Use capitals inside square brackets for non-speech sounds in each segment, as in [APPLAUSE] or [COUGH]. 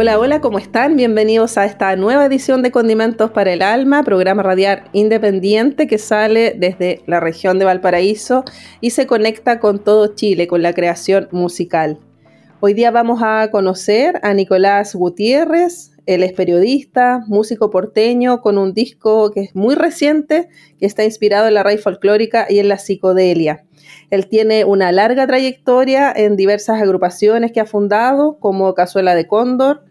Hola, hola, ¿cómo están? Bienvenidos a esta nueva edición de Condimentos para el Alma, programa radial independiente que sale desde la región de Valparaíso y se conecta con todo Chile, con la creación musical. Hoy día vamos a conocer a Nicolás Gutiérrez, él es periodista, músico porteño, con un disco que es muy reciente, que está inspirado en la raíz folclórica y en la psicodelia. Él tiene una larga trayectoria en diversas agrupaciones que ha fundado, como Cazuela de Cóndor,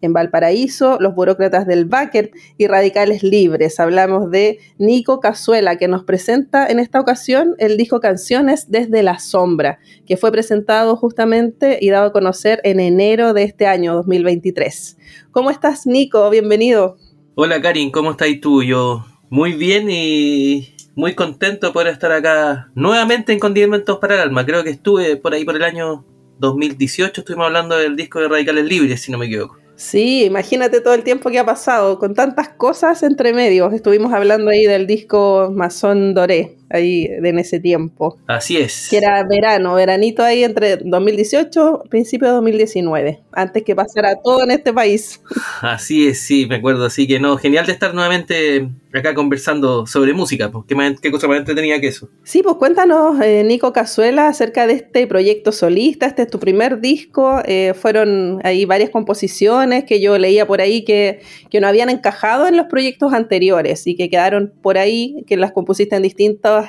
en Valparaíso, los burócratas del Báquer y Radicales Libres. Hablamos de Nico Cazuela, que nos presenta en esta ocasión el disco Canciones desde la Sombra, que fue presentado justamente y dado a conocer en enero de este año 2023. ¿Cómo estás, Nico? Bienvenido. Hola, Karin, ¿cómo estás tú? Yo muy bien y muy contento por estar acá nuevamente en Condimentos para el Alma. Creo que estuve por ahí por el año 2018, estuvimos hablando del disco de Radicales Libres, si no me equivoco. Sí, imagínate todo el tiempo que ha pasado, con tantas cosas entre medios. Estuvimos hablando ahí del disco Mason Doré, ahí en ese tiempo. Así es. Que era verano, veranito ahí entre 2018 principio de 2019, antes que pasara todo en este país. [LAUGHS] Así es, sí, me acuerdo. Así que no, genial de estar nuevamente acá conversando sobre música. Pues, ¿qué, cosa más entretenida que eso? Sí, pues cuéntanos, eh, Nico Cazuela, acerca de este proyecto solista. Este es tu primer disco. Eh, fueron ahí varias composiciones que yo leía por ahí que, que no habían encajado en los proyectos anteriores y que quedaron por ahí, que las compusiste en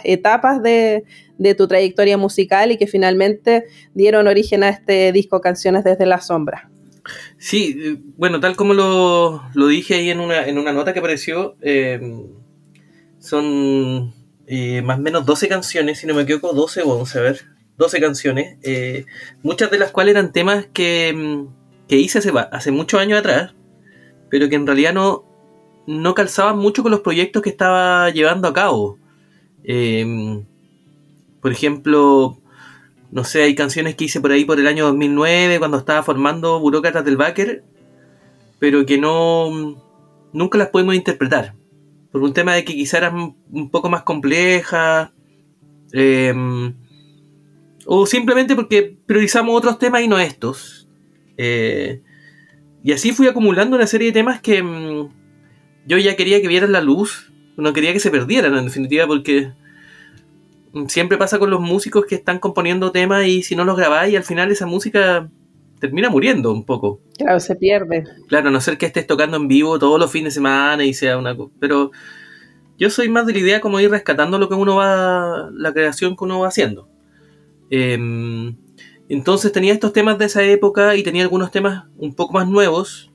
etapas de, tu trayectoria musical y que finalmente dieron origen a este disco Canciones desde la Sombra. Sí, bueno, tal como lo, dije ahí en una, en una nota que apareció, em, son eh, más o menos 12 canciones, si no me equivoco, 12 o 11, a ver, 12 canciones, eh, muchas de las cuales eran temas que, que hice hace, hace muchos años atrás, pero que en realidad no, no calzaban mucho con los proyectos que estaba llevando a cabo. Em, por ejemplo, no sé, hay canciones que hice por ahí por el año 2009 cuando estaba formando Burócratas del Baker, pero que no nunca las pudimos interpretar. Por un tema de que quizá eran un poco más complejas. Em, o simplemente porque priorizamos otros temas y no estos. Eh, y así fui acumulando una serie de temas que mm, yo ya quería que vieran la luz. No quería que se perdieran, en definitiva, porque siempre pasa con los músicos que están componiendo temas y si no los grabáis, al final esa música termina muriendo un poco. Claro, se pierde. Claro, a no ser que estés tocando en vivo todos los fines de semana y sea una cosa. Pero yo soy más de la idea como ir rescatando lo que uno va, la creación que uno va haciendo. Em, entonces tenía estos temas de esa época y tenía algunos temas un poco más nuevos.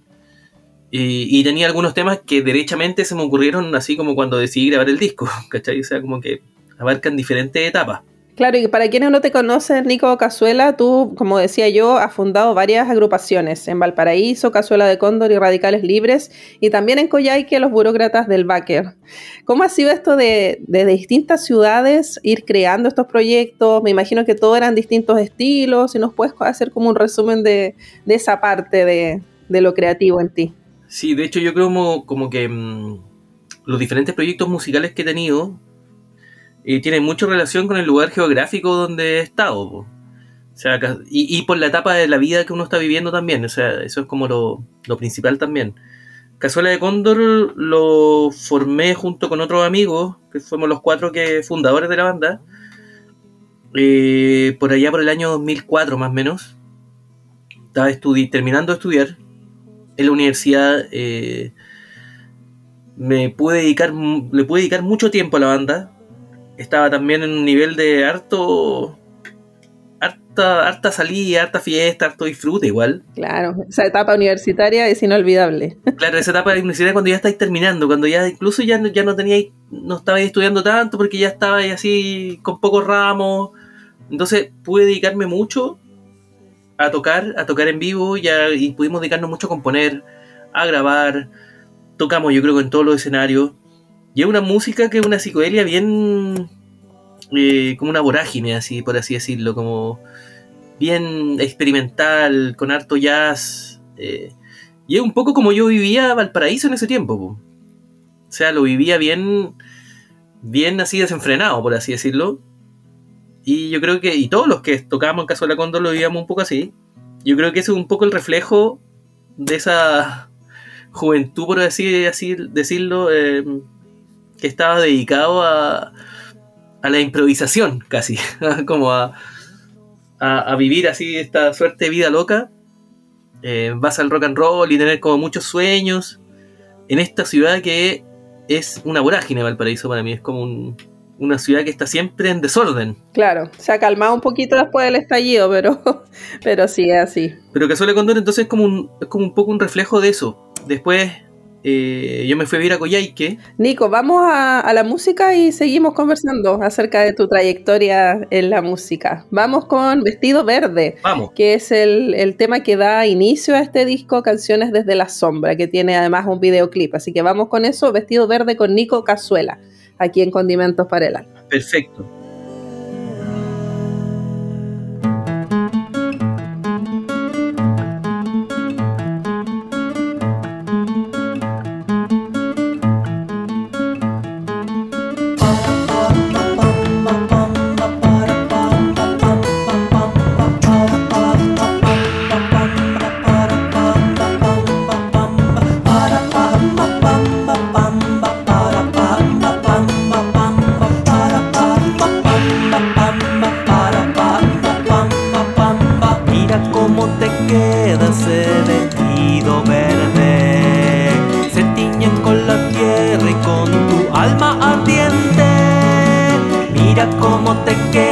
Y, y, tenía algunos temas que derechamente se me ocurrieron así como cuando decidí grabar el disco, [LAUGHS] ¿cachai? O sea, como que abarcan diferentes etapas. Claro, y para quienes no te conocen, Nico Cazuela, tú, como decía yo, has fundado varias agrupaciones en Valparaíso, Cazuela de Cóndor y Radicales Libres, y también en Coyhaique, los burócratas del Báquer. ¿Cómo ha sido esto de, de, distintas ciudades ir creando estos proyectos? Me imagino que todos eran distintos estilos, si nos puedes hacer como un resumen de, de esa parte de, de, lo creativo en ti. Sí, de hecho yo creo como, como que mmm, los diferentes proyectos musicales que he tenido y tiene mucha relación con el lugar geográfico donde he estado. O sea, y, y, por la etapa de la vida que uno está viviendo también. O sea, eso es como lo, lo principal también. Cazuela de Cóndor lo formé junto con otros amigos, que fuimos los cuatro que fundadores de la banda, eh, por allá por el año 2004 más o menos. Estaba terminando de estudiar en la universidad. Eh, me pude dedicar, le pude dedicar mucho tiempo a la banda estaba también en un nivel de harto harta, harta salida, harta fiesta, harto disfrute igual. Claro, esa etapa universitaria es inolvidable. Claro, esa etapa universitaria cuando ya estáis terminando, cuando ya incluso ya, ya no teníais, no estabais estudiando tanto porque ya estabais así con pocos ramos, Entonces pude dedicarme mucho a tocar, a tocar en vivo y, y pudimos dedicarnos mucho a componer, a grabar. Tocamos yo creo en todos los escenarios. Y es una música que es una psicodelia bien... Eh, como una vorágine, así por así decirlo, como bien experimental, con harto jazz. Eh, y es un poco como yo vivía Valparaíso en ese tiempo. O sea, lo vivía bien, bien así desenfrenado, por así decirlo. Y yo creo que, y todos los que tocábamos en Caso la Condor lo vivíamos un poco así. Yo creo que ese es un poco el reflejo de esa juventud, por así, decirlo, eh, que estaba dedicado a, a la improvisación casi, [LAUGHS] como a, a, vivir así esta suerte de vida loca. Eh, vas al rock and roll y tener como muchos sueños en esta ciudad que es una vorágine Valparaíso para mí, es como un, una ciudad que está siempre en desorden. Claro, se ha calmado un poquito después del estallido, pero, [LAUGHS] pero sí es así. Pero suele Condor entonces es como, un, es como un poco un reflejo de eso. Después eh, yo me fui a vivir a Coyhaique. Nico, vamos a, la música y seguimos conversando acerca de tu trayectoria en la música. Vamos con Vestido Verde, vamos. que es el, el tema que da inicio a este disco Canciones desde la Sombra, que tiene además un videoclip. Así que vamos con eso, Vestido Verde con Nico Cazuela aquí en Condimentos para el Alma. Perfecto. mira cómo te queda ese vestido verde. Se tiñen con la tierra y con tu alma ardiente. Mira cómo te queda.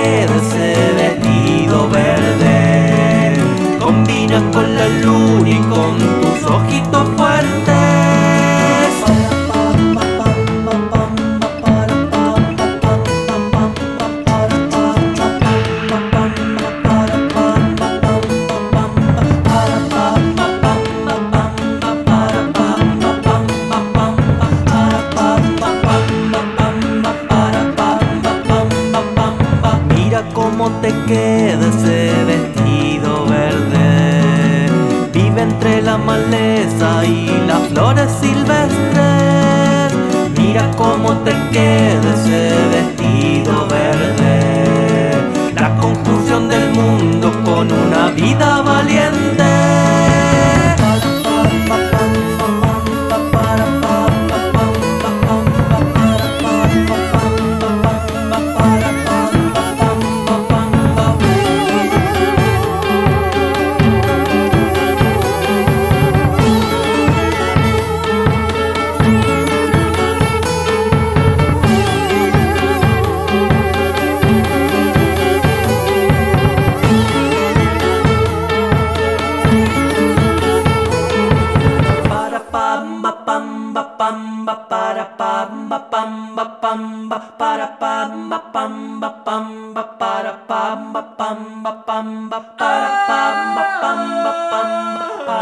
ba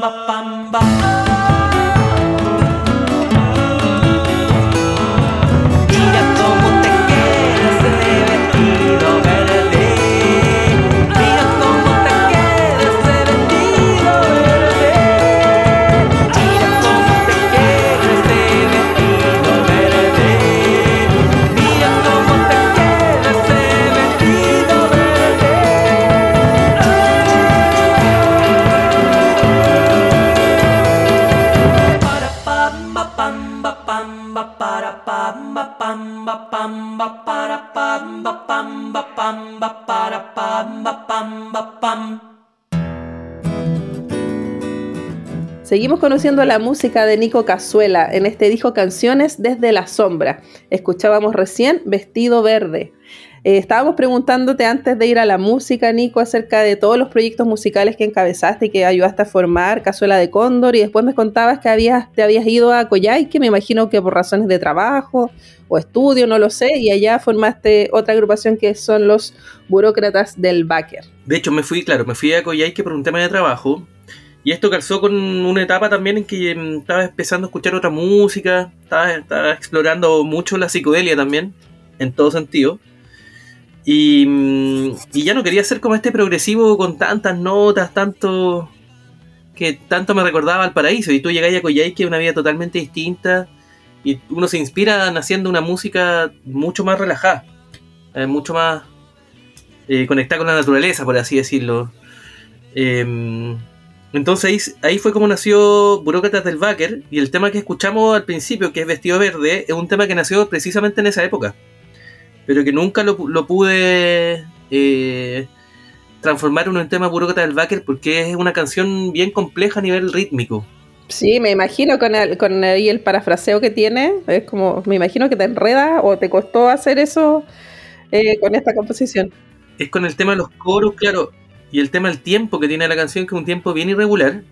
ba ba ba Seguimos conociendo la música de Nico Cazuela en este disco Canciones desde la sombra. Escuchábamos recién Vestido Verde. Eh, estábamos preguntándote antes de ir a la música, Nico, acerca de todos los proyectos musicales que encabezaste y que ayudaste a formar, Cazuela de Cóndor, y después me contabas que habías, te habías ido a Coyhaique, me imagino que por razones de trabajo o estudio, no lo sé, y allá formaste otra agrupación que son los burócratas del Báquer. De hecho, me fui, claro, me fui a Coyhaique por un tema de trabajo, y esto calzó con una etapa también en que mm, estaba empezando a escuchar otra música, estaba, explorando mucho la psicodelia también, en todo sentido. Y, mm, y, ya no quería ser como este progresivo con tantas notas, tanto que tanto me recordaba al paraíso. Y tú llegáis a Coyhaique, una vida totalmente distinta. Y uno se inspira haciendo una música mucho más relajada, eh, mucho más eh, conectada con la naturaleza, por así decirlo. Eh, entonces ahí, fue como nació Burócratas del Baker y el tema que escuchamos al principio, que es Vestido Verde, es un tema que nació precisamente en esa época, pero que nunca lo, pude eh, transformar en un tema Burócratas del Baker porque es una canción bien compleja a nivel rítmico. Sí, me imagino con el, con el, parafraseo que tiene, es como, me imagino que te enreda o te costó hacer eso eh, con esta composición. Es con el tema de los coros, claro, y el tema del tiempo que tiene la canción, que es un tiempo bien irregular,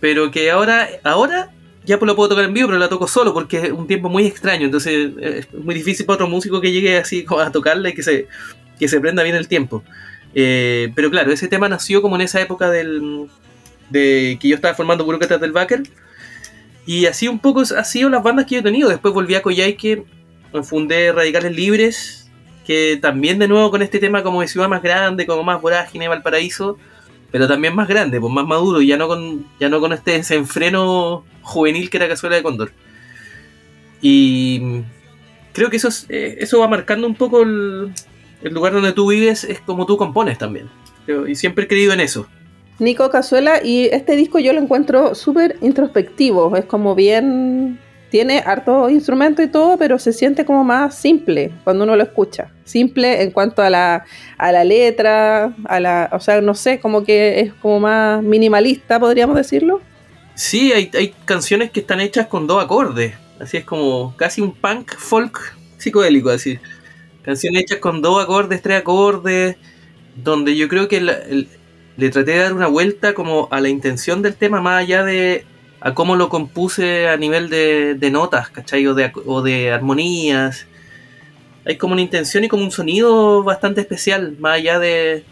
pero que ahora, ahora ya pues lo puedo tocar en vivo, pero la toco solo porque es un tiempo muy extraño, entonces es muy difícil para otro músico que llegue así a tocarla y que se, que se prenda bien el tiempo. Eh, pero claro, ese tema nació como en esa época del, de que yo estaba formando Burócratas del Backer. Y así un poco ha sido las bandas que yo he tenido. Después volví a Coyhaique, fundé Radicales Libres, que también de nuevo con este tema como de ciudad más grande, como más vorágine, Valparaíso, pero también más grande, pues más maduro, ya no con, ya no con este desenfreno juvenil que era Cazuela de Cóndor. Y creo que eso, eh, eso va marcando un poco el, lugar donde tú vives, es como tú compones también. Y siempre he creído en eso. Nico Cazuela, y este disco yo lo encuentro súper introspectivo, es como bien tiene harto instrumento y todo, pero se siente como más simple cuando uno lo escucha. Simple en cuanto a la, a la letra, a la, o sea, no sé, como que es como más minimalista, podríamos decirlo. Sí, hay, hay canciones que están hechas con dos acordes, así es como casi un punk folk psicodélico, así. Canciones hechas con dos acordes, tres acordes, donde yo creo que le traté de dar una vuelta como a la intención del tema, más allá de a cómo lo compuse a nivel de, notas, ¿cachai? O de, o de armonías. Hay como una intención y como un sonido bastante especial, más allá de,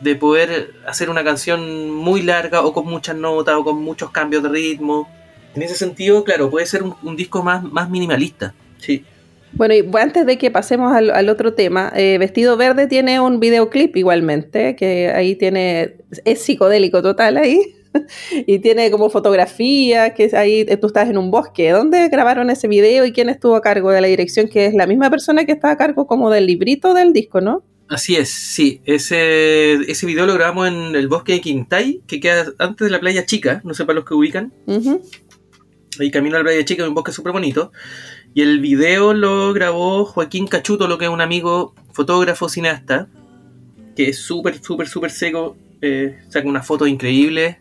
de poder hacer una canción muy larga o con muchas notas o con muchos cambios de ritmo. En ese sentido, claro, puede ser un, disco más, más minimalista. Sí. Bueno, y antes de que pasemos al, al otro tema, eh, Vestido Verde tiene un videoclip igualmente, que ahí tiene, es psicodélico total ahí. [LAUGHS] y tiene como fotografía, que ahí tú estás en un bosque. ¿Dónde grabaron ese video y quién estuvo a cargo de la dirección? Que es la misma persona que está a cargo como del librito del disco, ¿no? Así es, sí. Ese, ese video lo grabamos en el bosque de Quintay, que queda antes de la playa chica, no sé para los que ubican. Ahí camino a la playa chica, un bosque súper bonito. Y el video lo grabó Joaquín Cachuto, lo que es un amigo fotógrafo cineasta, que es súper, súper, súper seco. Eh, saca unas fotos increíbles.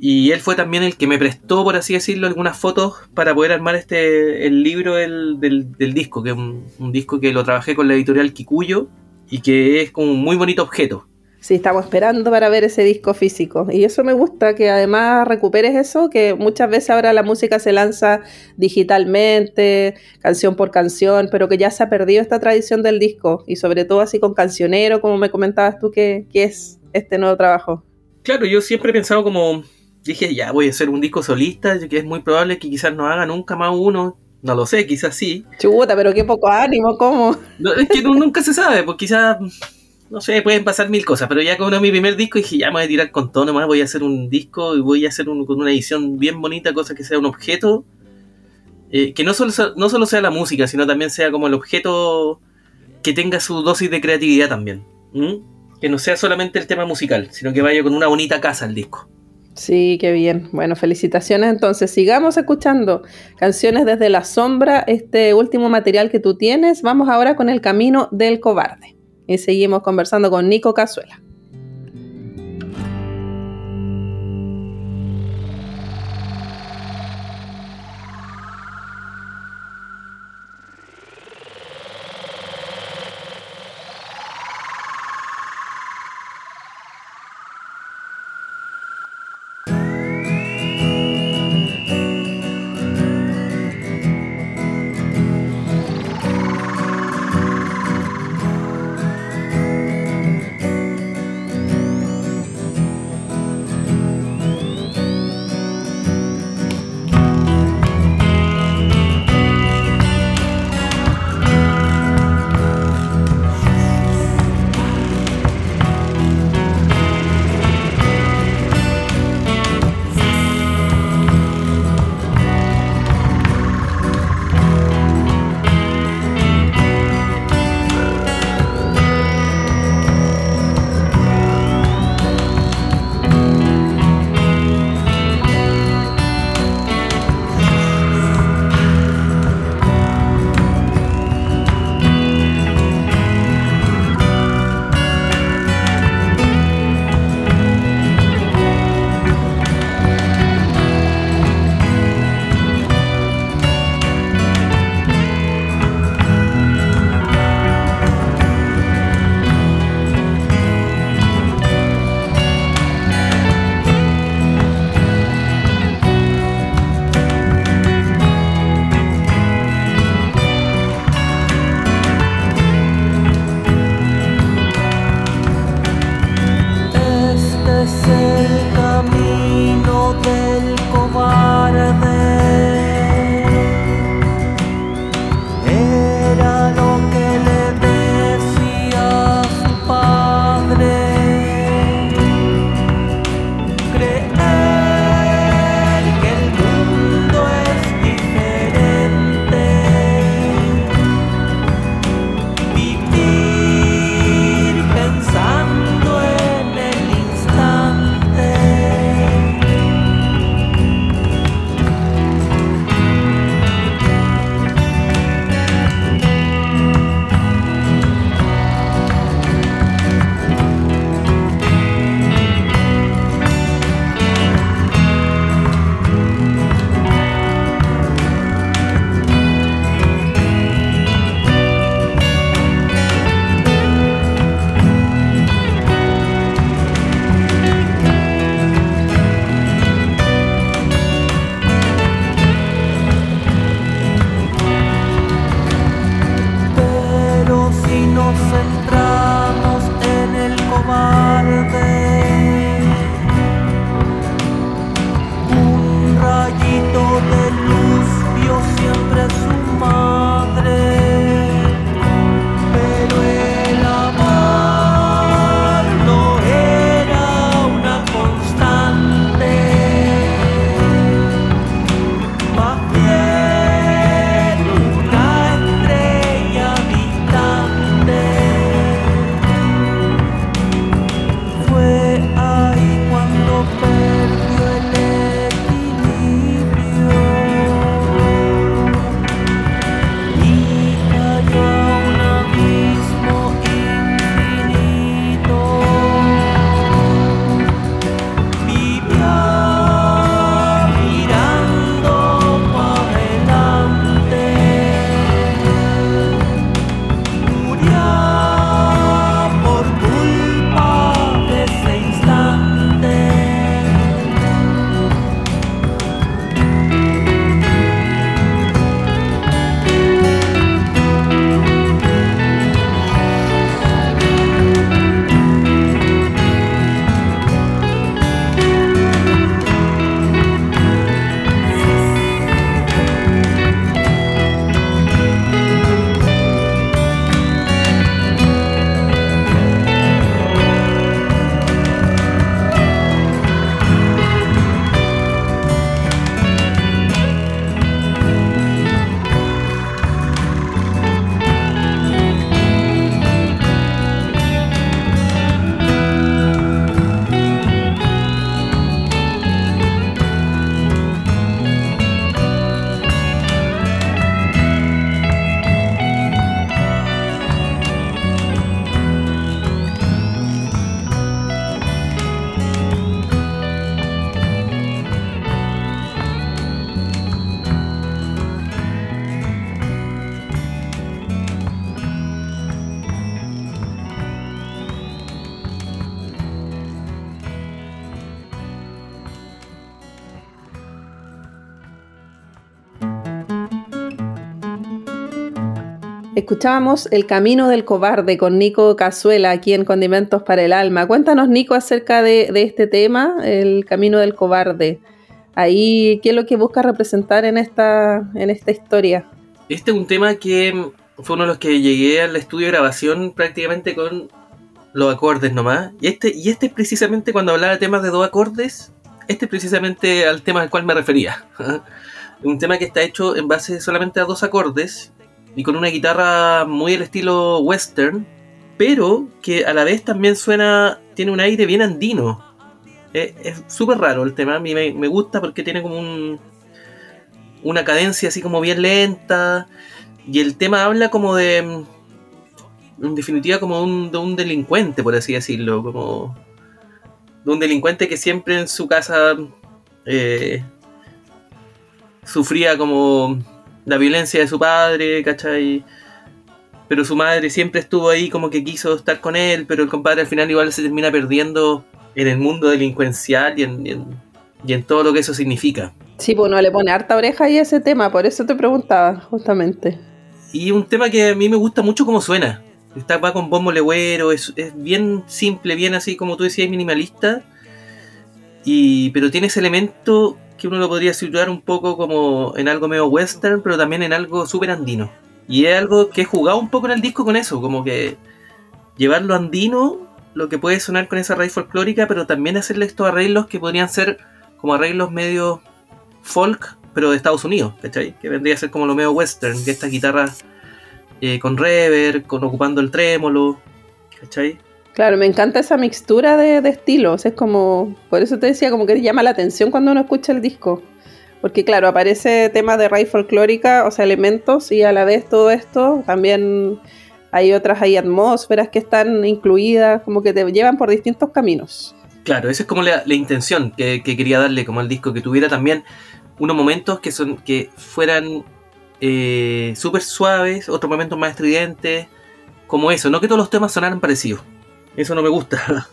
Y él fue también el que me prestó, por así decirlo, algunas fotos para poder armar este el libro del, del, disco, que es un, disco que lo trabajé con la editorial Kikuyo y que es como un muy bonito objeto. Sí, estamos esperando para ver ese disco físico. Y eso me gusta, que además recuperes eso, que muchas veces ahora la música se lanza digitalmente, canción por canción, pero que ya se ha perdido esta tradición del disco. Y sobre todo así con cancionero, como me comentabas tú, que, que es este nuevo trabajo. Claro, yo siempre he pensado como dije, ya voy a hacer un disco solista, que es muy probable que quizás no haga nunca más uno. No lo sé, quizás sí. Chuta, pero qué poco ánimo, ¿cómo? es que nunca se sabe, pues quizás, no sé, pueden pasar mil cosas, pero ya con mi primer disco dije, ya me voy a tirar con todo nomás, voy a hacer un disco y voy a hacer un, con una edición bien bonita, cosa que sea un objeto, eh, que no solo, no solo sea la música, sino también sea como el objeto que tenga su dosis de creatividad también. Que no sea solamente el tema musical, sino que vaya con una bonita casa el disco. Sí, qué bien. Bueno, felicitaciones. Entonces, sigamos escuchando canciones desde la sombra, este último material que tú tienes. Vamos ahora con El Camino del Cobarde. Y seguimos conversando con Nico Cazuela. Escuchábamos El Camino del Cobarde con Nico Cazuela aquí en Condimentos para el Alma. Cuéntanos, Nico, acerca de, este tema, El Camino del Cobarde. Ahí, ¿qué es lo que busca representar en esta, en esta historia? Este es un tema que fue uno de los que llegué al estudio de grabación prácticamente con los acordes nomás. Y este, y este es precisamente cuando hablaba de temas de dos acordes, este es precisamente al tema al cual me refería. [LAUGHS] un tema que está hecho en base solamente a dos acordes y con una guitarra muy al estilo western, pero que a la vez también suena, tiene un aire bien andino. Eh, es súper raro el tema, a mí me, gusta porque tiene como un, una cadencia así como bien lenta y el tema habla como de, en definitiva, como un, de un delincuente, por así decirlo, como de un delincuente que siempre en su casa eh, sufría como la violencia de su padre, ¿cachai? Pero su madre siempre estuvo ahí como que quiso estar con él, pero el compadre al final igual se termina perdiendo en el mundo delincuencial y en, y en, todo lo que eso significa. Sí, pues no le pone harta oreja ahí a ese tema, por eso te preguntaba, justamente. Y un tema que a mí me gusta mucho como suena. Está va con bombo legüero, es, es bien simple, bien así como tú decías, minimalista. Y, pero tiene ese elemento que uno lo podría situar un poco como en algo medio western, pero también en algo súper andino. Y es algo que he jugado un poco en el disco con eso, como que llevarlo andino, lo que puede sonar con esa raíz folclórica, pero también hacerle estos arreglos que podrían ser como arreglos medio folk, pero de Estados Unidos, ¿cachai? Que vendría a ser como lo medio western, que esta guitarra eh, con reverb, con ocupando el trémolo, ¿cachai? Claro, me encanta esa mixtura de, estilos. Es como, por eso te decía, como que llama la atención cuando uno escucha el disco. Porque claro, aparece tema de raíz folclórica, o sea, elementos, y a la vez todo esto, también hay otras, hay atmósferas que están incluidas, como que te llevan por distintos caminos. Claro, esa es como la, intención que, quería darle como al disco, que tuviera también unos momentos que son que fueran eh, súper suaves, otros momentos más estridentes, como eso, no que todos los temas sonaran parecidos. Eso no me gusta.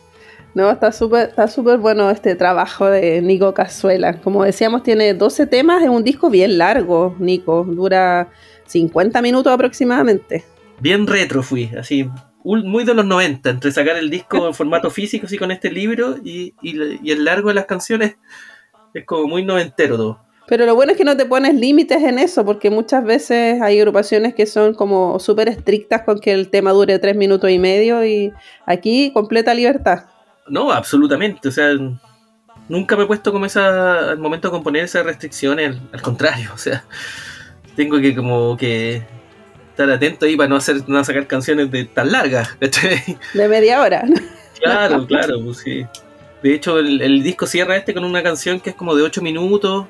No, está súper está súper bueno este trabajo de Nico Cazuela. Como decíamos, tiene 12 temas, es un disco bien largo, Nico. Dura 50 minutos aproximadamente. Bien retro fui, así, muy de los 90, entre sacar el disco en formato físico, así con este libro, y, y el largo de las canciones es como muy noventero todo. Pero lo bueno es que no te pones límites en eso, porque muchas veces hay agrupaciones que son como súper estrictas con que el tema dure tres minutos y medio y aquí completa libertad. No, absolutamente. O sea, nunca me he puesto como esa, al momento de componer esas restricciones, al, contrario. [LAUGHS] O sea, tengo que como que estar atento ahí para no hacer no sacar canciones de tan largas. [LAUGHS] De media hora. Claro, claro, pues sí. De hecho, el, el, disco cierra este con una canción que es como de 8 minutos,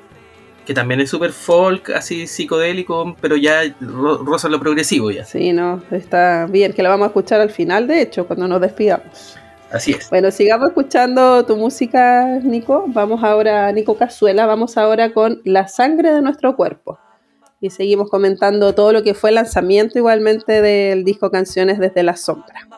que también es súper folk, así psicodélico, pero ya rosa lo progresivo ya. Sí, no, está bien, que la vamos a escuchar al final, de hecho, cuando nos despidamos. Así es. Bueno, sigamos escuchando tu música, Nico. Vamos ahora, Nico Cazuela, vamos ahora con La sangre de nuestro cuerpo. Y seguimos comentando todo lo que fue el lanzamiento igualmente del disco Canciones desde la sombra.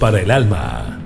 Para el alma.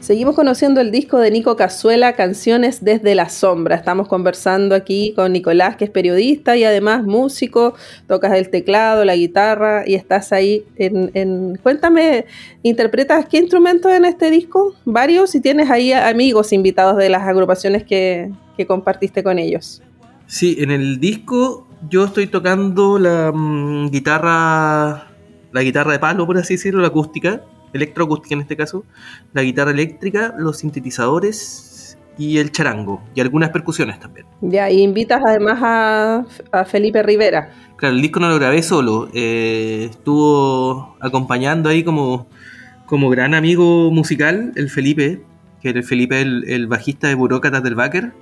Seguimos conociendo el disco de Nico Cazuela, Canciones desde la Sombra. Estamos conversando aquí con Nicolás, que es periodista y además músico, tocas el teclado, la guitarra y estás ahí en... Cuéntame, ¿interpretas qué instrumentos en este disco? Varios y tienes ahí amigos invitados de las agrupaciones que, que compartiste con ellos. Sí, en el disco yo estoy tocando la mm, guitarra, la guitarra de palo, por así decirlo, la acústica electroacústica en este caso, la guitarra eléctrica, los sintetizadores y el charango, y algunas percusiones también. Ya, y invitas además a, Felipe Rivera. Claro, el disco no lo grabé solo, eh, estuvo acompañando ahí como, como gran amigo musical el Felipe, que era el Felipe el, el bajista de Burócratas del Baker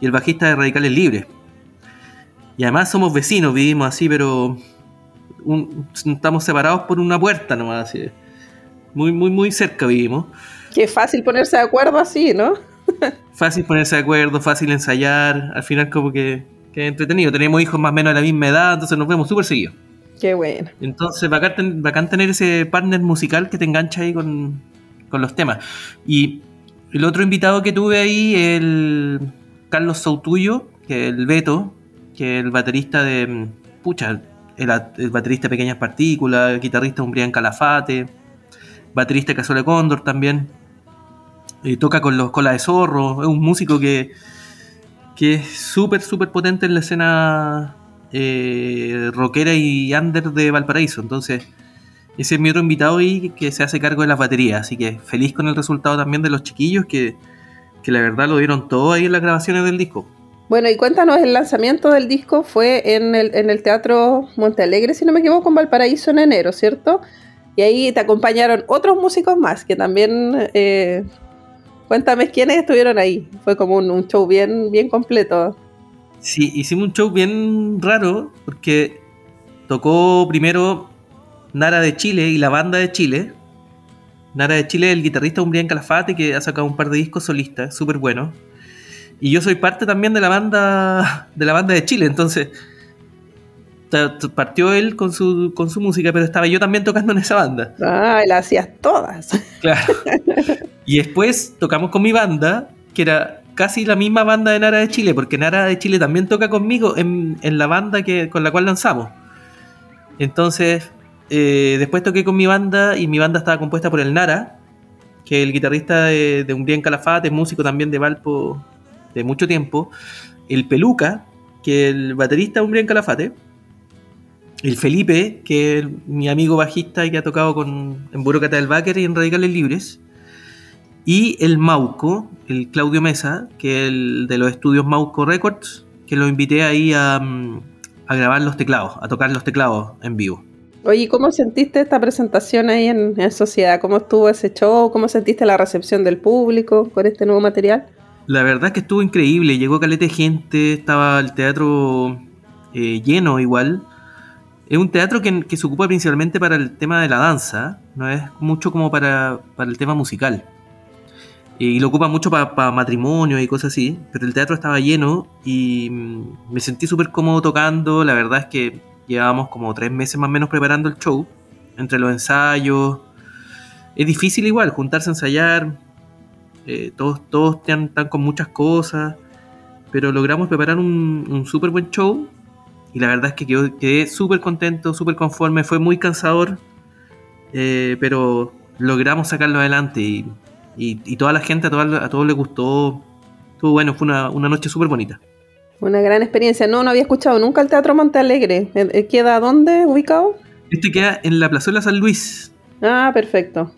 y el bajista de Radicales Libres. Y además somos vecinos, vivimos así, pero estamos separados por una puerta nomás. Así. Muy, muy, muy cerca vivimos. Qué fácil ponerse de acuerdo así, ¿no? [LAUGHS] fácil ponerse de acuerdo, fácil ensayar. Al final, como que, que entretenido. Tenemos hijos más o menos de la misma edad, entonces nos vemos súper seguidos. Qué bueno. Entonces, bacán, bacán, tener ese partner musical que te engancha ahí con, con los temas. Y el otro invitado que tuve ahí, el Carlos Sautuyo, que es el Beto, que es el baterista de. Pucha, el, el baterista Pequeñas Partículas, guitarrista Umbrián Calafate baterista de Cóndor también. Eh, toca con los colas de zorro. Es un músico que, que es súper, súper potente en la escena eh, rockera y under de Valparaíso. Entonces, ese es mi otro invitado ahí que se hace cargo de las baterías. Así que feliz con el resultado también de los chiquillos que, que la verdad lo dieron todo ahí en las grabaciones del disco. Bueno, y cuéntanos, el lanzamiento del disco fue en el, en el Teatro Montealegre, si no me equivoco, en Valparaíso en enero, ¿cierto? Y ahí te acompañaron otros músicos más que también... Eh, cuéntame quiénes estuvieron ahí. Fue como un, show bien, bien completo. Sí, hicimos un show bien raro porque tocó primero Nara de Chile y la banda de Chile. Nara de Chile, el guitarrista Umbrián Calafate, que ha sacado un par de discos solistas, súper bueno. Y yo soy parte también de la banda de la banda de Chile, entonces partió él con su, con su música, pero estaba yo también tocando en esa banda. Ah, la hacías todas. Claro. Y después tocamos con mi banda, que era casi la misma banda de Nara de Chile, porque Nara de Chile también toca conmigo en, la banda que, con la cual lanzamos. Entonces, eh, después toqué con mi banda y mi banda estaba compuesta por el Nara, que es el guitarrista de, de en Calafate, músico también de Valpo de mucho tiempo. El Peluca, que el baterista Umbría en Calafate el Felipe, que es mi amigo bajista y que ha tocado con, en Burócrata del Báquer y en Radicales Libres. Y el Mauco, el Claudio Mesa, que es el de los estudios Mauco Records, que lo invité ahí a, grabar los teclados, a tocar los teclados en vivo. Oye, ¿cómo sentiste esta presentación ahí en, en, Sociedad? ¿Cómo estuvo ese show? ¿Cómo sentiste la recepción del público con este nuevo material? La verdad es que estuvo increíble, llegó caleta de gente, estaba el teatro eh, lleno igual. Es un teatro que, se ocupa principalmente para el tema de la danza, no es mucho como para, el tema musical. Y lo ocupa mucho para matrimonio y cosas así, pero el teatro estaba lleno y mm, me sentí súper cómodo tocando. La verdad es que llevábamos como tres meses más o menos preparando el show, entre los ensayos. Es difícil igual juntarse a ensayar, eh, todos, todos están, con muchas cosas, pero logramos preparar un, un súper buen show y la verdad es que quedé súper contento, súper conforme, fue muy cansador, eh, pero logramos sacarlo adelante y, y, toda la gente, a, a todos les gustó, estuvo bueno, fue una, noche súper bonita. Una gran experiencia, no, no había escuchado nunca el Teatro Monte Alegre, eh, ¿queda dónde ubicado? Este queda en la Plazuela San Luis. Ah, perfecto.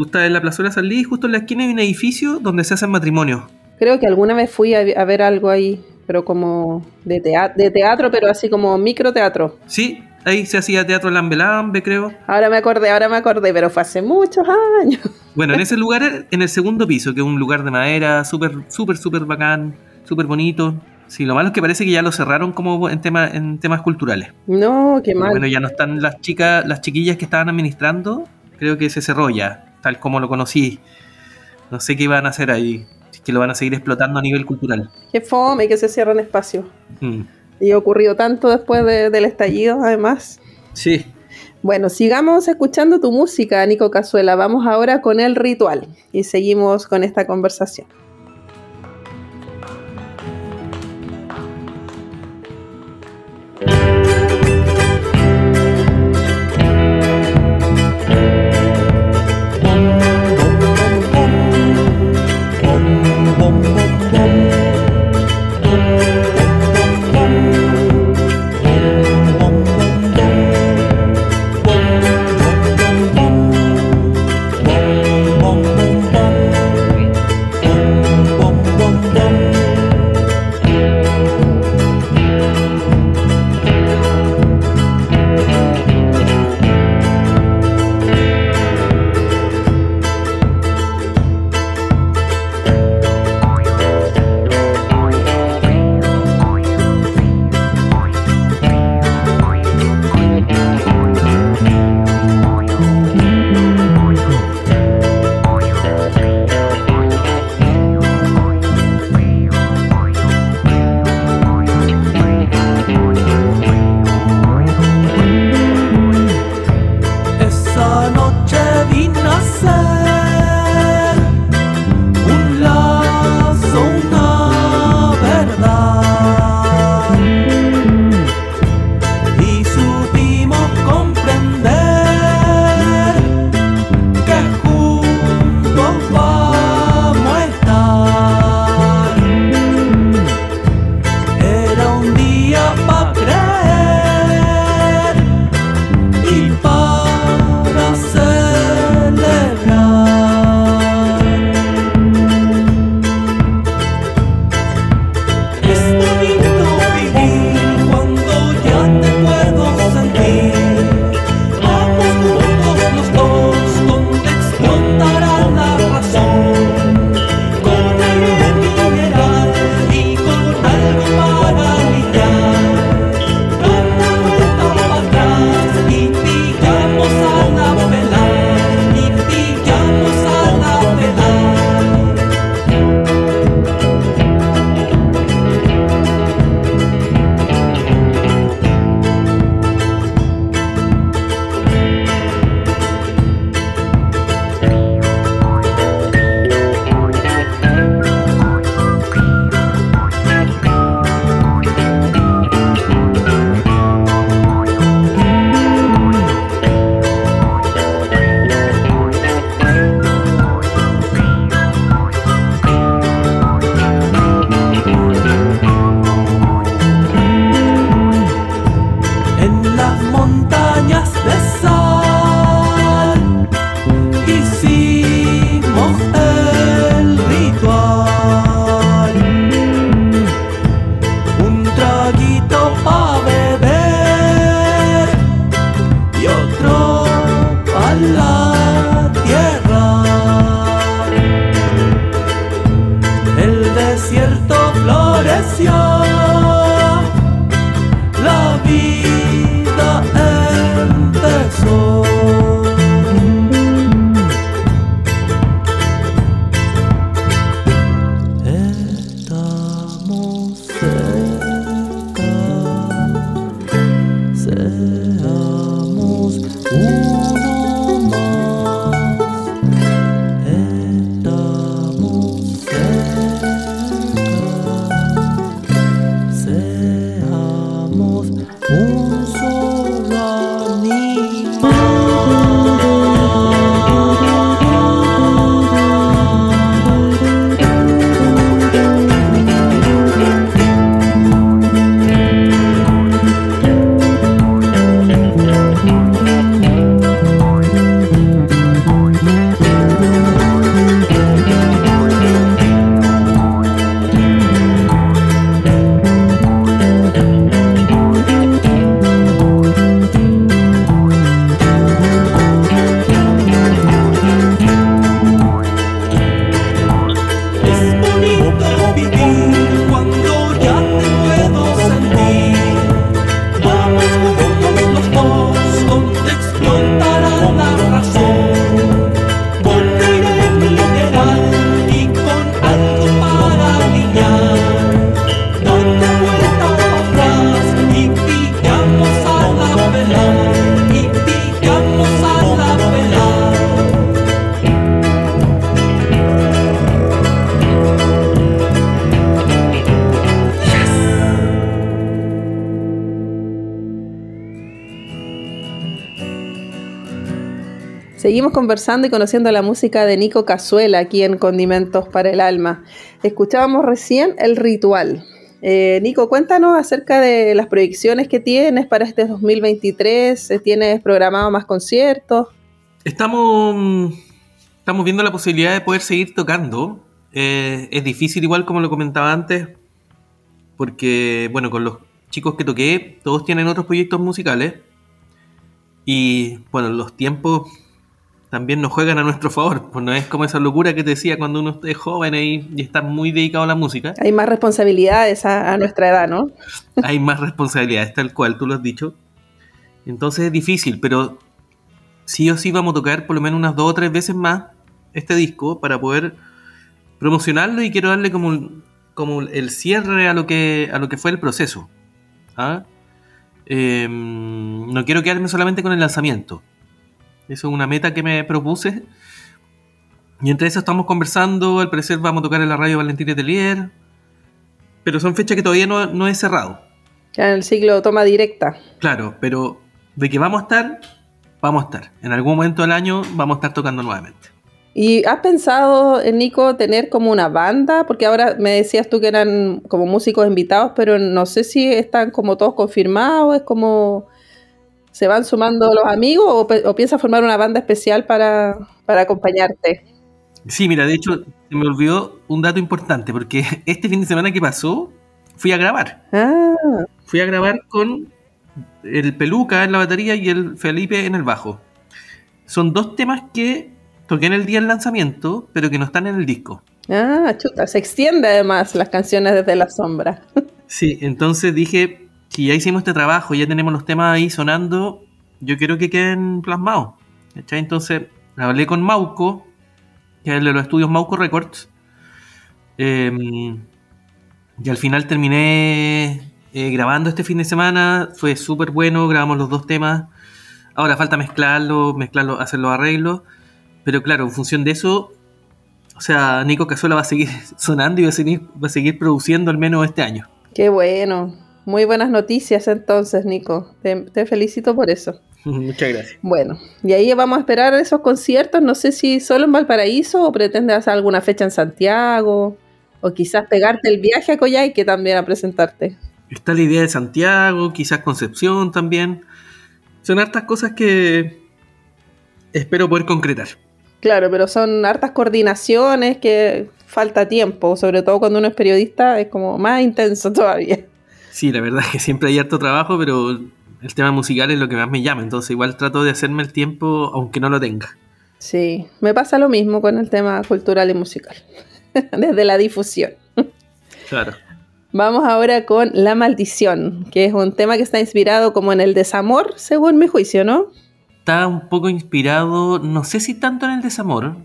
Tú estás en la Plazuela San Luis, justo en la esquina hay un edificio donde se hacen matrimonios. Creo que alguna vez fui a ver algo ahí pero como de, teatro, de teatro, pero así como microteatro. Sí, ahí se hacía teatro Lambe Lambe, creo. Ahora me acordé, ahora me acordé, pero fue hace muchos años. [LAUGHS] Bueno, en ese lugar, en el segundo piso, que es un lugar de madera, súper, súper, súper bacán, súper bonito. Sí, lo malo es que parece que ya lo cerraron como en, tema, en temas culturales. No, qué mal. Bueno, ya no están las chicas, las chiquillas que estaban administrando, creo que se cerró ya, tal como lo conocí. No sé qué iban a hacer ahí que lo van a seguir explotando a nivel cultural. Qué fome que se cierran espacios. Mm. Y ha ocurrido tanto después del estallido, además. Sí. Bueno, sigamos escuchando tu música, Nico Cazuela. Vamos ahora con el ritual y seguimos con esta conversación. montañas de sal. Conversando y conociendo la música de Nico Cazuela aquí en Condimentos para el Alma. Escuchábamos recién El Ritual. Eh, Nico, cuéntanos acerca de las proyecciones que tienes para este 2023. ¿Tienes programado más conciertos? Estamos, estamos viendo la posibilidad de poder seguir tocando. Eh, es difícil igual como lo comentaba antes, porque bueno, con los chicos que toqué, todos tienen otros proyectos musicales. Y bueno, los tiempos también nos juegan a nuestro favor. Pues no es como esa locura que te decía cuando uno es joven y, está muy dedicado a la música. Hay más responsabilidades a, nuestra edad, ¿no? [LAUGHS] Hay más responsabilidades, tal cual, tú lo has dicho. Entonces es difícil, pero sí o sí vamos a tocar por lo menos unas dos o tres veces más este disco para poder promocionarlo y quiero darle como, como el cierre a lo que, a lo que fue el proceso. ¿ah? Em, no quiero quedarme solamente con el lanzamiento. Eso es una meta que me propuse. Y entre eso estamos conversando. Al parecer vamos a tocar en la radio Valentín Telier. Pero son fechas que todavía no, no he cerrado. Ya en el ciclo toma directa. Claro, pero de que vamos a estar, vamos a estar. En algún momento del año vamos a estar tocando nuevamente. ¿Y has pensado, Nico, tener como una banda? Porque ahora me decías tú que eran como músicos invitados, pero no sé si están como todos confirmados, es como ¿Se van sumando los amigos o, piensas formar una banda especial para, acompañarte? Sí, mira, de hecho, se me olvidó un dato importante, porque [LAUGHS] este fin de semana que pasó, fui a grabar. Ah. Fui a grabar con el Peluca en la batería y el Felipe en el bajo. Son dos temas que toqué en el día del lanzamiento, pero que no están en el disco. Ah, chuta, se extiende además las canciones desde la sombra. [LAUGHS] Sí, entonces dije, si ya hicimos este trabajo, ya tenemos los temas ahí sonando, yo quiero que queden plasmados. Entonces hablé con Mauco, que es de los estudios Mauco Records, em, y al final terminé eh, grabando este fin de semana, fue súper bueno, grabamos los dos temas. Ahora falta mezclarlo, mezclarlo, hacer los arreglos. Pero claro, en función de eso, o sea, Nico Cazuela va a seguir [LAUGHS] sonando y va a seguir, va a seguir produciendo al menos este año. Qué bueno. Muy buenas noticias entonces, Nico. Te, felicito por eso. [LAUGHS] Muchas gracias. Bueno, y ahí vamos a esperar esos conciertos. No sé si solo en Valparaíso o pretendes hacer alguna fecha en Santiago o quizás pegarte el viaje a que también a presentarte. Está la idea de Santiago, quizás Concepción también. Son hartas cosas que espero poder concretar. Claro, pero son hartas coordinaciones que falta tiempo, sobre todo cuando uno es periodista, es como más intenso [LAUGHS] todavía. Sí, la verdad es que siempre hay harto trabajo, pero el tema musical es lo que más me llama, entonces igual trato de hacerme el tiempo aunque no lo tenga. Sí, me pasa lo mismo con el tema cultural y musical, [LAUGHS] desde la difusión. Claro. Vamos ahora con La Maldición, que es un tema que está inspirado como en el desamor, según mi juicio, ¿no? Está un poco inspirado, no sé si tanto en el desamor,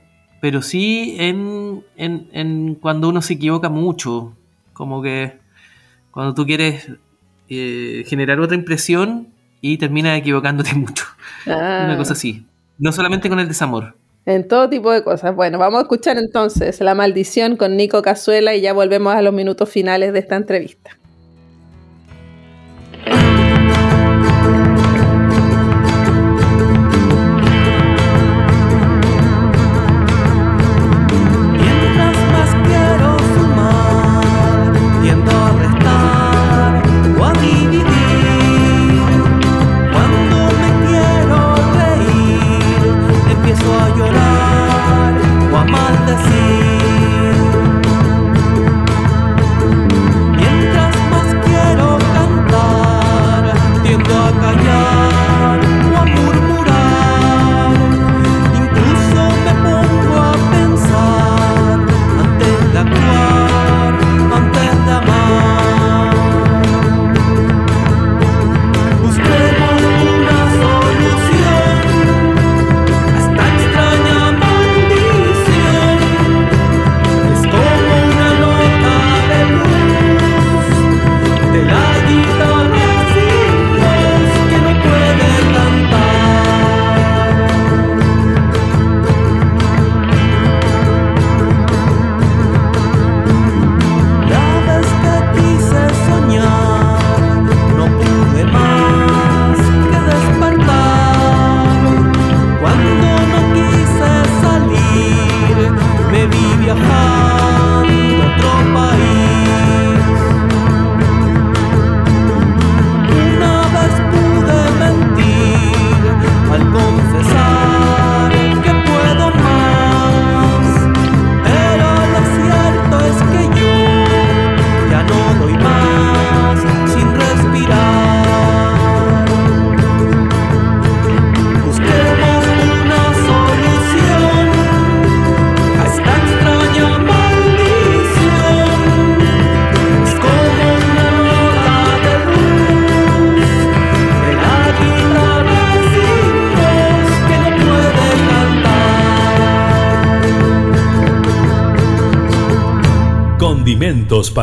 pero sí en, en, en cuando uno se equivoca mucho, como que cuando tú quieres eh, generar otra impresión y terminas equivocándote [LAUGHS] mucho. Una ah. cosa así. No solamente con el desamor. En todo tipo de cosas. Bueno, vamos a escuchar entonces La Maldición con Nico Cazuela y ya volvemos a los minutos finales de esta entrevista.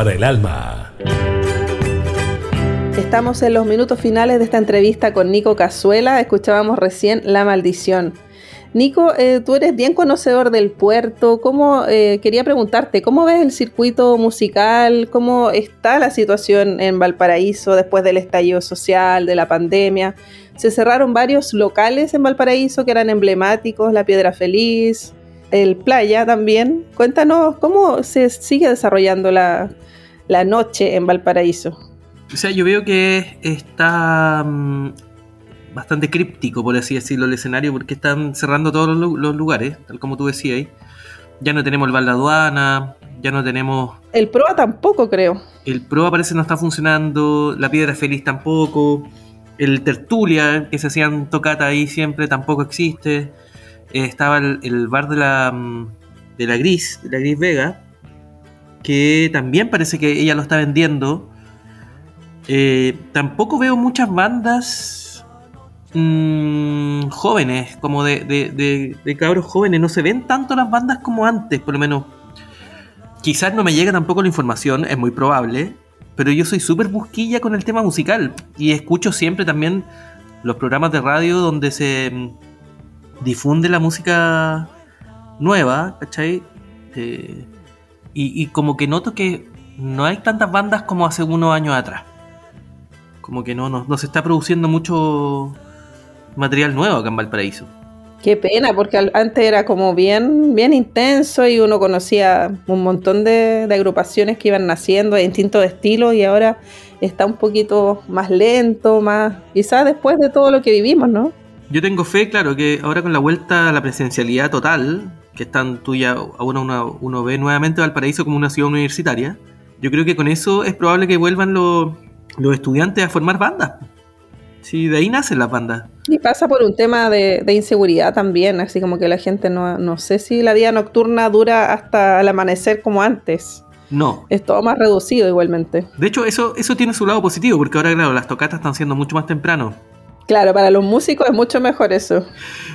Para el alma. Estamos en los minutos finales de esta entrevista con Nico Cazuela. Escuchábamos recién La Maldición. Nico, eh, tú eres bien conocedor del puerto. ¿Cómo, eh, quería preguntarte, ¿cómo ves el circuito musical? ¿Cómo está la situación en Valparaíso después del estallido social, de la pandemia? Se cerraron varios locales en Valparaíso que eran emblemáticos, La Piedra Feliz, el Playa también. Cuéntanos, ¿cómo se sigue desarrollando la, la noche en Valparaíso? O sea, yo veo que está mm, bastante críptico, por así decirlo, el escenario, porque están cerrando todos los, los lugares, tal como tú decías ahí. Ya no tenemos el Val de Aduana, ya no tenemos. El Proa tampoco, creo. El Pro parece no está funcionando, la Piedra Feliz tampoco, el Tertulia, que se hacían tocata ahí siempre, tampoco existe. Eh, estaba el, el bar de la, mm, de la Gris, de la Gris Vega, que también parece que ella lo está vendiendo. Eh, tampoco veo muchas bandas mm, jóvenes, como de, de- de- cabros jóvenes. No se ven tanto las bandas como antes, por lo menos. Quizás no me llega tampoco la información, es muy probable. Pero yo soy súper busquilla con el tema musical. Y escucho siempre también los programas de radio donde se mm, difunde la música nueva, ¿cachai? Eh, y, y como que noto que no hay tantas bandas como hace unos años atrás. Como que no, no, no se está produciendo mucho material nuevo acá en Valparaíso. Qué pena, porque antes era como bien, bien intenso y uno conocía un montón de, de agrupaciones que iban naciendo de distintos estilos y ahora está un poquito más lento, más quizás después de todo lo que vivimos, ¿no? Yo tengo fe, claro, que ahora con la vuelta a la presencialidad total, que están ya, ahora uno, uno ve nuevamente Valparaíso como una ciudad universitaria, yo creo que con eso es probable que vuelvan los, los estudiantes a formar bandas. Sí, de ahí nacen las bandas. Y pasa por un tema de, de inseguridad también, así como que la gente no, no sé si la vida nocturna dura hasta el amanecer como antes. No. Es todo más reducido igualmente. De hecho, eso, eso tiene su lado positivo, porque ahora, claro, las tocatas están siendo mucho más temprano. Claro, para los músicos es mucho mejor eso.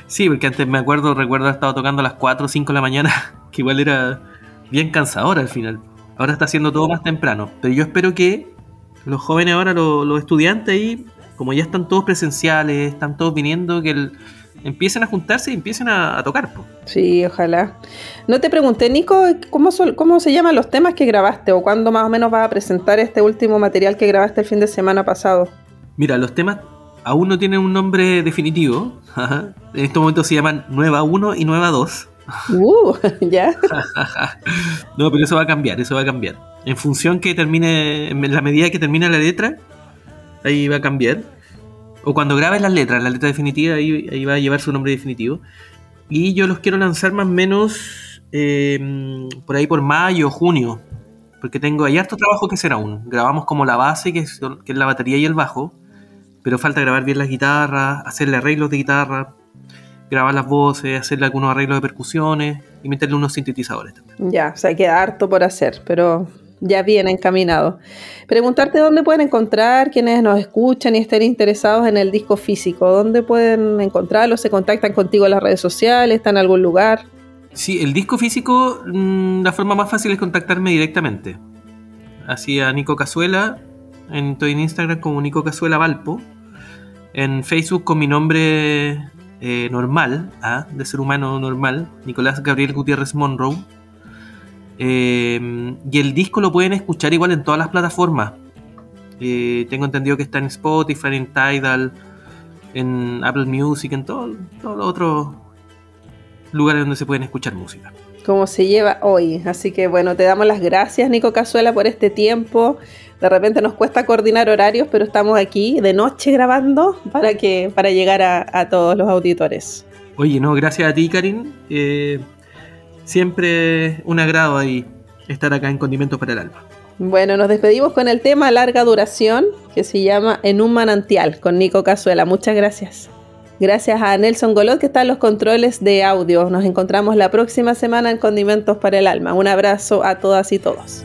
Sí, porque antes me acuerdo, recuerdo haber estado tocando a las 4 o 5 de la mañana, [LAUGHS] que igual era bien cansador al final. Ahora está haciendo todo más temprano. Pero yo espero que los jóvenes ahora, los, los estudiantes ahí, como ya están todos presenciales, están todos viniendo, que el- empiecen a juntarse y empiecen a, a tocar. po. Sí, ojalá. No te pregunté, Nico, ¿cómo, sol- ¿cómo se llaman los temas que grabaste o cuándo más o menos vas a presentar este último material que grabaste el fin de semana pasado? Mira, los temas aún no tienen un nombre definitivo. en estos momentos se llaman Nueva 1 y Nueva 2. Uh, [LAUGHS] ya. [LAUGHS] No, pero eso va a cambiar, eso va a cambiar. En función que termine, en la medida que termine la letra, ahí va a cambiar. O cuando grabes las letras, la letra definitiva, ahí, ahí va a llevar su nombre definitivo. Y yo los quiero lanzar más o menos eh, por ahí por mayo junio. Porque tengo, hay harto trabajo que hacer aún. Grabamos como la base, que es, que es la batería y el bajo. Pero falta grabar bien las guitarras, hacerle arreglos de guitarra, grabar las voces, hacerle algunos arreglos de percusiones y meterle unos sintetizadores también. Ya, o sea, queda harto por hacer, pero ya bien encaminado. Preguntarte dónde pueden encontrar quienes nos escuchan y estén interesados en el disco físico. ¿Dónde pueden encontrarlo? ¿Se contactan contigo en las redes sociales? ¿Está en algún lugar? Sí, el disco físico, mm, la forma más fácil es contactarme directamente. Así a Nico Cazuela, en, estoy en Instagram como Nico Cazuela Valpo, en Facebook con mi nombre eh, normal, ¿ah? de ser humano normal, Nicolás Gabriel Gutiérrez Monroe. Eh, y el disco lo pueden escuchar igual en todas las plataformas. Eh, tengo entendido que está en Spotify, en Tidal, en Apple Music, en todo- todos los otros lugares donde se pueden escuchar música. cómo se lleva hoy. Así que bueno, te damos las gracias, Nico Cazuela, por este tiempo. De repente nos cuesta coordinar horarios, pero estamos aquí de noche grabando para que para llegar a, a todos los auditores. Oye, no, gracias a ti, Karin. Eh, siempre un agrado ahí estar acá en Condimentos para el Alma. Bueno, nos despedimos con el tema larga duración que se llama En un manantial con Nico Cazuela. Muchas gracias. Gracias a Nelson Golot que está en los controles de audio. Nos encontramos la próxima semana en Condimentos para el Alma. Un abrazo a todas y todos.